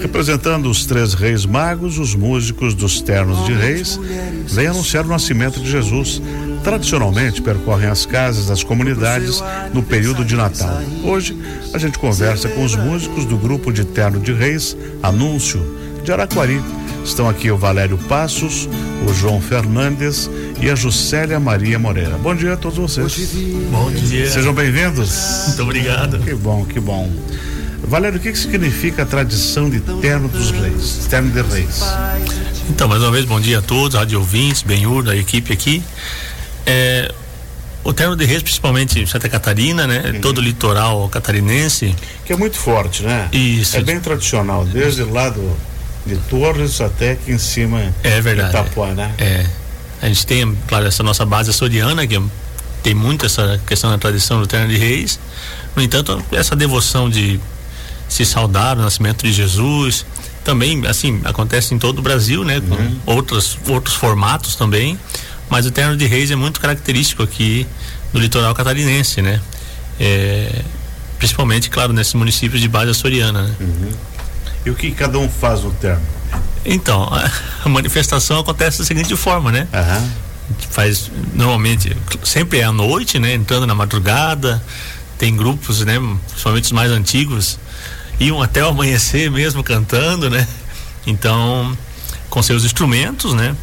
Representando os três reis magos, os músicos dos ternos de reis vêm anunciar o nascimento de Jesus. Tradicionalmente percorrem as casas das comunidades no período de Natal. Hoje a gente conversa com os músicos do grupo de terno de reis, Anúncio, de Araquari. Estão aqui o Valério Passos, o João Fernandes e a Juscelia Maria Moreira. Bom dia a todos vocês. Bom dia. Sejam bem-vindos. Muito obrigado. Que bom, que bom. Valério, o que, que significa a tradição de terno dos reis, terno de reis? Então, mais uma vez, bom dia a todos, rádio ouvintes, Benhur, da equipe aqui. É, o terno de reis, principalmente em Santa Catarina, né? Uhum. Todo o litoral catarinense. Que é muito forte, né? Isso. É bem tradicional, desde lá do, de Torres até aqui em cima é verdade, de Itapuã, né? É. A gente tem, claro, essa nossa base açoriana, que tem muito essa questão da tradição do terno de reis. No entanto, essa devoção de se saudar o nascimento de Jesus. Também, assim, acontece em todo o Brasil, né? Com uhum. outros, outros formatos também. Mas o terno de reis é muito característico aqui do litoral catarinense, né? É, principalmente, claro, nesses municípios de base açoriana, né? Uhum. E o que cada um faz no terno? Então, a, manifestação acontece da seguinte forma, né? Uhum. Faz, normalmente, sempre é à noite, né? Entrando na madrugada, tem grupos, né? Principalmente os mais antigos, iam até o amanhecer mesmo cantando, né? Então, com seus instrumentos, né?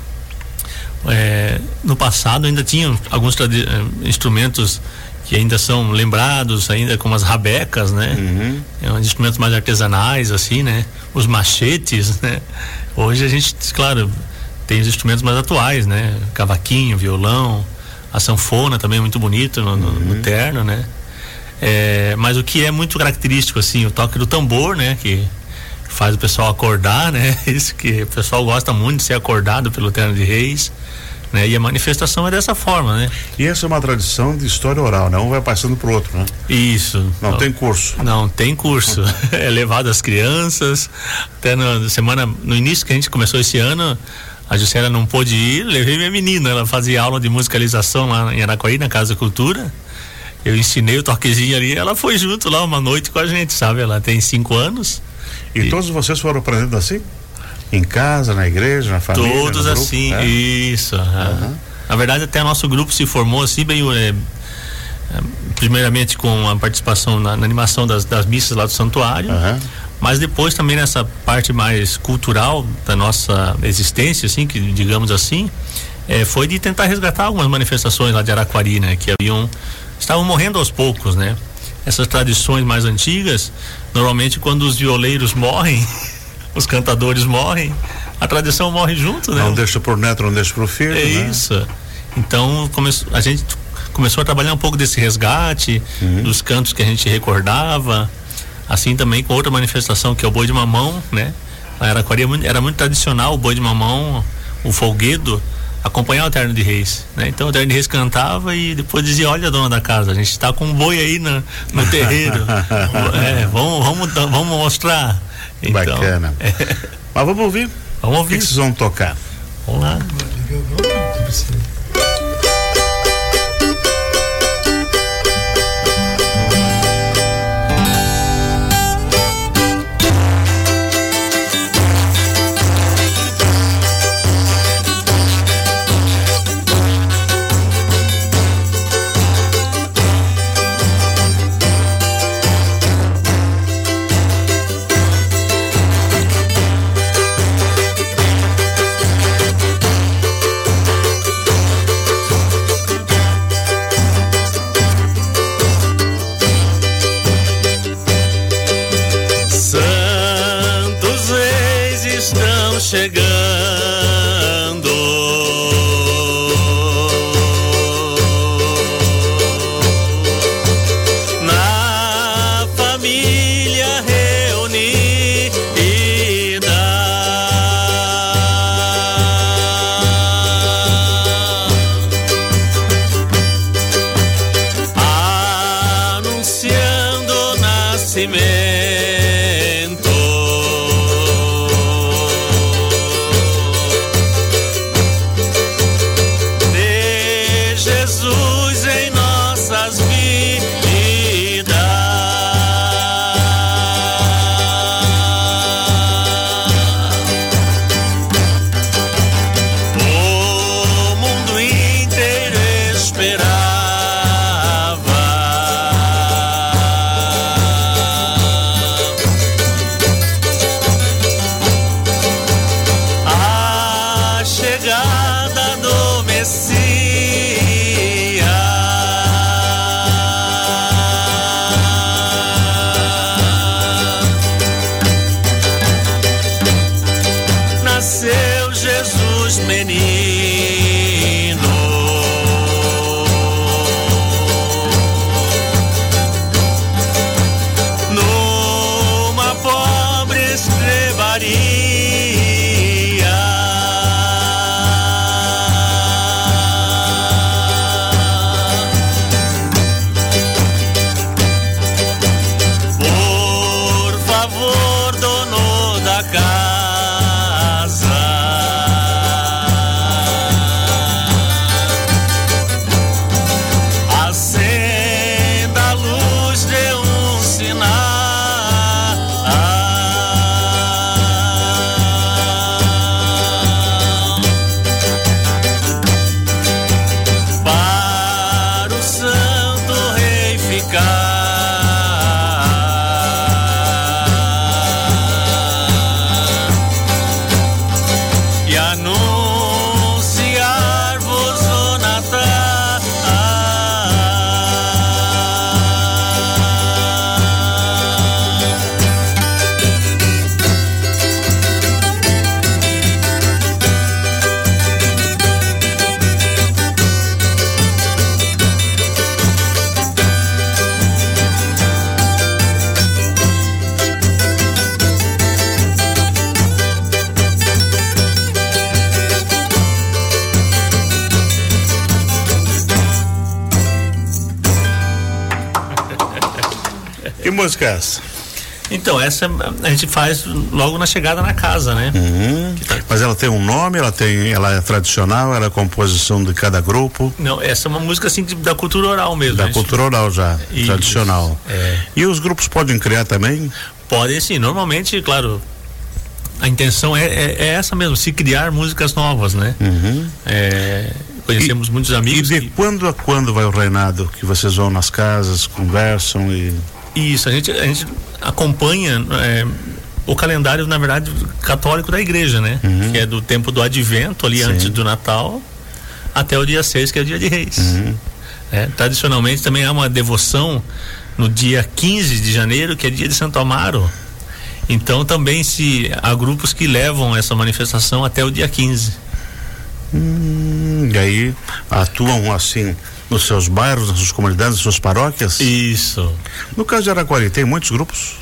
É, no passado ainda tinham alguns eh, instrumentos que ainda são lembrados ainda como as rabecas, né? Uhum. É, instrumentos mais artesanais assim, né? Os machetes, né? Hoje a gente, claro, tem os instrumentos mais atuais, né? Cavaquinho, violão, a sanfona também é muito bonito no, no, no uhum. terno, né? É, mas o que é muito característico, assim, o toque do tambor, né? Que faz o pessoal acordar, né? Isso que o pessoal gosta muito de ser acordado pelo terno de reis. Né? E a manifestação é dessa forma, né? E essa é uma tradição de história oral, né? Um vai passando pro outro, né? Isso. Não, não tem curso. Não tem curso. é levado às crianças. Até na semana, no início que a gente começou esse ano, a Juscelia não pôde ir, levei minha menina, ela fazia aula de musicalização lá em Araquari, na Casa da Cultura eu ensinei o toquezinho ali, ela foi junto lá uma noite com a gente, sabe? Ela tem cinco anos. E, e... todos vocês foram aprendendo assim? Em casa, na igreja, na família? Todos assim, é? isso. Uhum. Na verdade, até nosso grupo se formou assim, bem. É, primeiramente com a participação na, na animação das, das, missas lá do santuário, uhum. mas depois também nessa parte mais cultural da nossa existência, assim, que digamos assim, é, foi de tentar resgatar algumas manifestações lá de Araquari, né, que haviam estavam morrendo aos poucos, né? Essas tradições mais antigas, normalmente quando os violeiros morrem, os cantadores morrem, a tradição morre junto, né? Não deixa pro neto, não deixa pro filho. É né? isso. Então começou, a gente começou a trabalhar um pouco desse resgate, uhum. dos cantos que a gente recordava, assim também com outra manifestação que é o boi de mamão, né? A Araquari era muito tradicional o boi de mamão, o folguedo, acompanhar o Terno de Reis, né? Então o Terno de Reis cantava e depois dizia, olha dona da casa, a gente está com um boi aí no, no terreiro, é, vamos, vamos, vamos mostrar. Então, Bacana. É. Mas vamos ouvir? Vamos ouvir. O que, que vocês vão tocar? Vamos lá. música é essa? Então, essa a gente faz logo na chegada na casa, né? Uhum. Tá... Mas ela tem um nome, ela tem, ela é tradicional, ela é composição de cada grupo? Não, essa é uma música assim da cultura oral mesmo. Da gente... cultura oral já, Isso. tradicional. É. E os grupos podem criar também? Podem sim, normalmente, claro, a intenção é, é, é essa mesmo, se criar músicas novas, né? Uhum. É, conhecemos e, muitos amigos. E de que... quando a quando vai o reinado? Que vocês vão nas casas, conversam e isso, a gente, a gente acompanha é, o calendário, na verdade, católico da igreja, né? Uhum. Que é do tempo do advento, ali Sim. antes do Natal, até o dia 6, que é o dia de reis. Uhum. É, tradicionalmente também há uma devoção no dia 15 de janeiro, que é dia de Santo Amaro. Então também se há grupos que levam essa manifestação até o dia 15. Hum, e aí atuam assim nos seus bairros, nas suas comunidades, nas suas paróquias? Isso. No caso de Araquari, tem muitos grupos?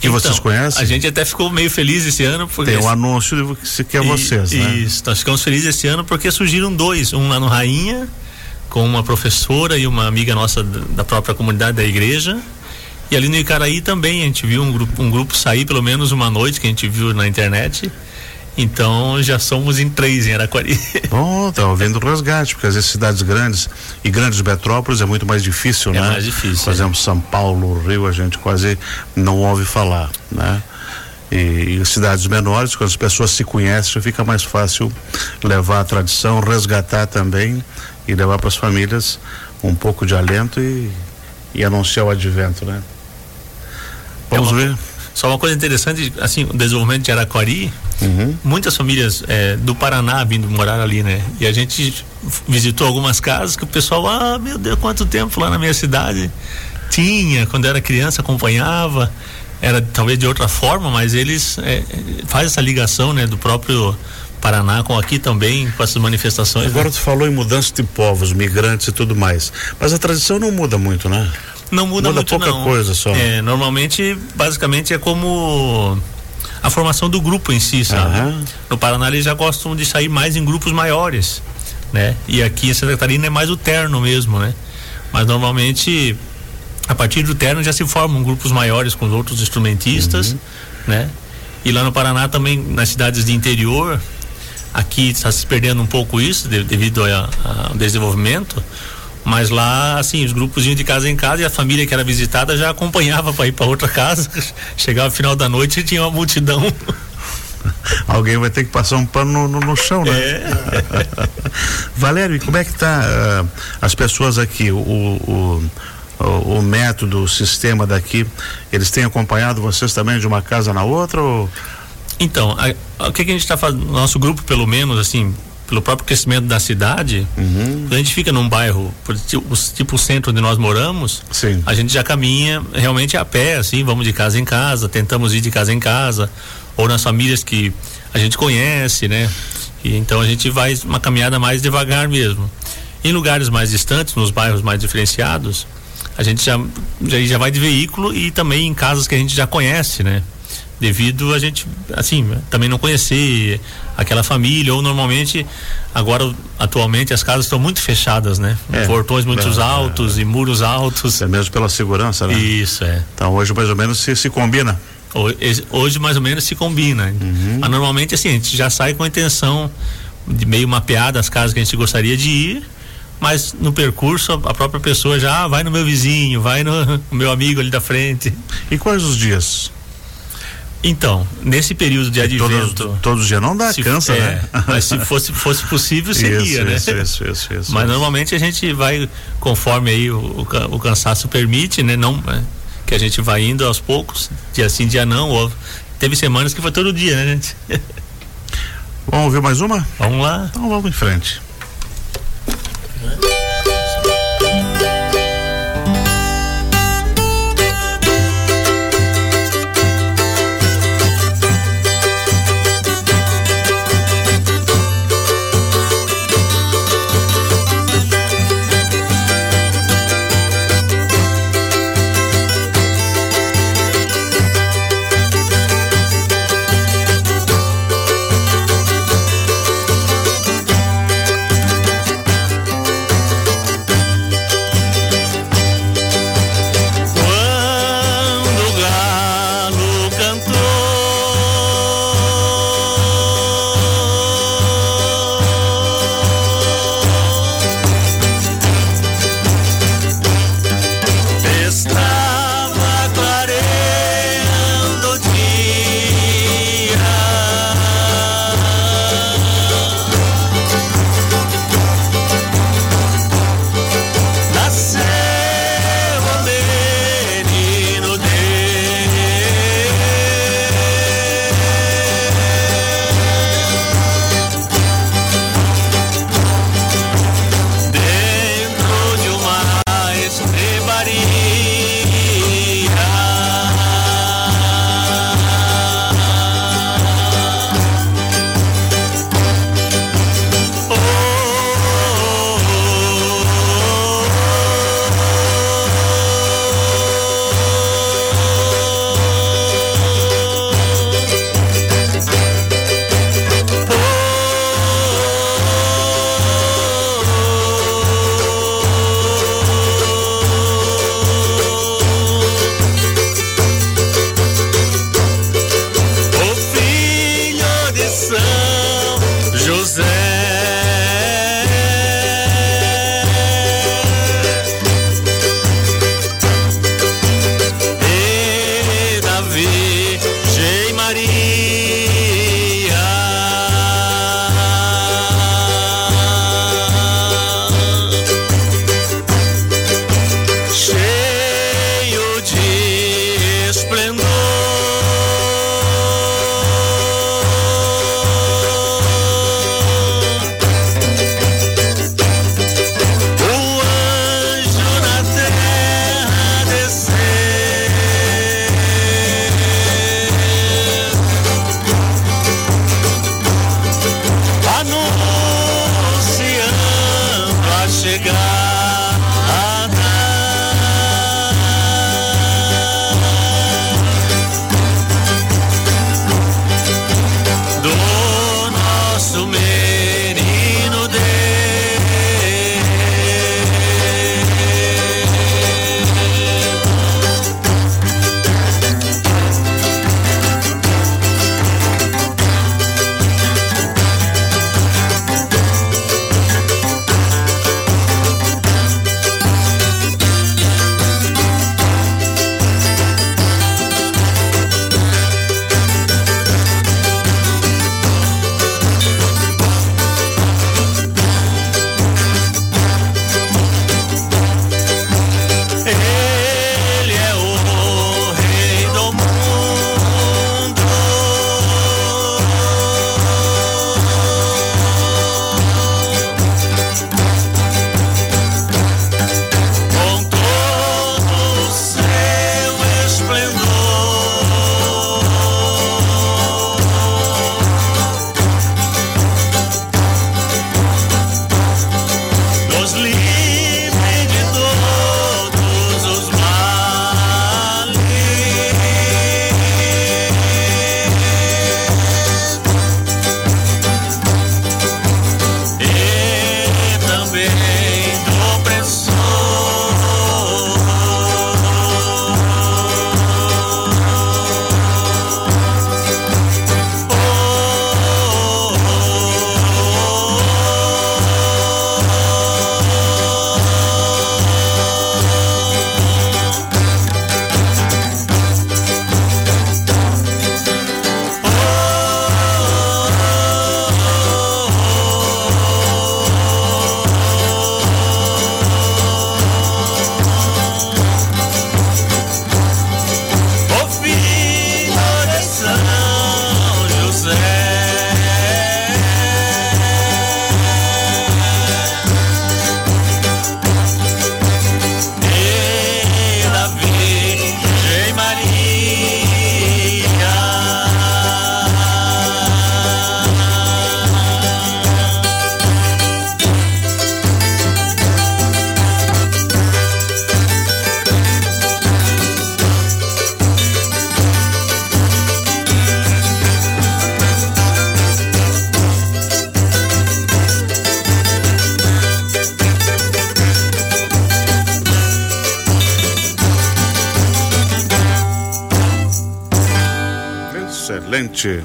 Que então, vocês conhecem? A gente até ficou meio feliz esse ano. Porque tem um anúncio que é vocês, e, né? Isso, nós ficamos felizes esse ano porque surgiram dois, um lá no Rainha, com uma professora e uma amiga nossa da própria comunidade da igreja. E ali no Icaraí também a gente viu um grupo, um grupo sair pelo menos uma noite que a gente viu na internet. Então já somos em três em Araquari. Bom, tá havendo resgate, porque as cidades grandes e grandes metrópoles é muito mais difícil, é né? É mais difícil. Por exemplo, São Paulo, Rio, a gente quase não ouve falar, né? E, e cidades menores, quando as pessoas se conhecem, fica mais fácil levar a tradição, resgatar também e levar para as famílias um pouco de alento e, e anunciar o advento, né? Vamos é uma, ver. Só uma coisa interessante, assim, o desenvolvimento de Araquari, Uhum. Muitas famílias é, do Paraná vindo morar ali, né? E a gente visitou algumas casas que o pessoal, ah, meu Deus, quanto tempo lá na minha cidade tinha, quando era criança acompanhava, era talvez de outra forma, mas eles é, faz essa ligação, né, do próprio Paraná com aqui também, com essas manifestações. Agora né? tu falou em mudança de povos, migrantes e tudo mais, mas a tradição não muda muito, né? Não muda, muda muito, pouca não. coisa só. É, normalmente, basicamente é como a formação do grupo em si, sabe? Uhum. No Paraná eles já gostam de sair mais em grupos maiores, né? E aqui em Santa Catarina é mais o terno mesmo, né? Mas normalmente a partir do terno já se formam grupos maiores com os outros instrumentistas, uhum. né? E lá no Paraná também nas cidades de interior, aqui está se perdendo um pouco isso de, devido ao desenvolvimento mas lá, assim, os grupos iam de casa em casa e a família que era visitada já acompanhava para ir para outra casa. Chegava no final da noite e tinha uma multidão. Alguém vai ter que passar um pano no, no, chão, né? É. Valério, como é que tá uh, as pessoas aqui, o, o, o, o, método, o sistema daqui, eles têm acompanhado vocês também de uma casa na outra ou... Então, a, a, o que, que a gente está fazendo, nosso grupo pelo menos, assim, pelo próprio crescimento da cidade, uhum. quando a gente fica num bairro, tipo, tipo o centro onde nós moramos, Sim. a gente já caminha realmente a pé, assim, vamos de casa em casa, tentamos ir de casa em casa, ou nas famílias que a gente conhece, né? E então a gente vai uma caminhada mais devagar mesmo. Em lugares mais distantes, nos bairros mais diferenciados, a gente já, já, já vai de veículo e também em casas que a gente já conhece, né? Devido a gente, assim, também não conhecer aquela família, ou normalmente, agora, atualmente, as casas estão muito fechadas, né? É, Portões muito é, altos é, e muros altos. É mesmo pela segurança, né? Isso, é. Então hoje mais ou menos se, se combina. Hoje mais ou menos se combina. Uhum. Mas normalmente assim, a gente já sai com a intenção de meio mapear as casas que a gente gostaria de ir, mas no percurso a própria pessoa já ah, vai no meu vizinho, vai no, no meu amigo ali da frente. E quais os dias? Então, nesse período de advento. Todos, todos os dias não dá, se, cansa, é, né? Mas se fosse, fosse possível, seria, isso, né? Isso, isso, isso, isso Mas normalmente a gente vai conforme aí o, o, o cansaço permite, né? Não, é, que a gente vai indo aos poucos, dia sim, dia não. Ou, teve semanas que foi todo dia, né, gente? Vamos ouvir mais uma? Vamos lá. Então vamos em frente. chegar. Excelente.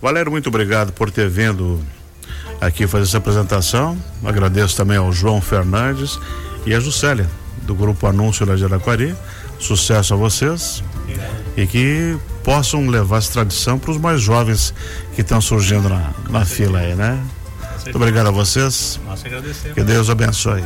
Valério, muito obrigado por ter vindo aqui fazer essa apresentação. Agradeço também ao João Fernandes e a Juscelia, do Grupo Anúncio da Jaraquari. Sucesso a vocês e que possam levar essa tradição para os mais jovens que estão surgindo na, na fila aí, né? Muito obrigado a vocês. Que Deus abençoe.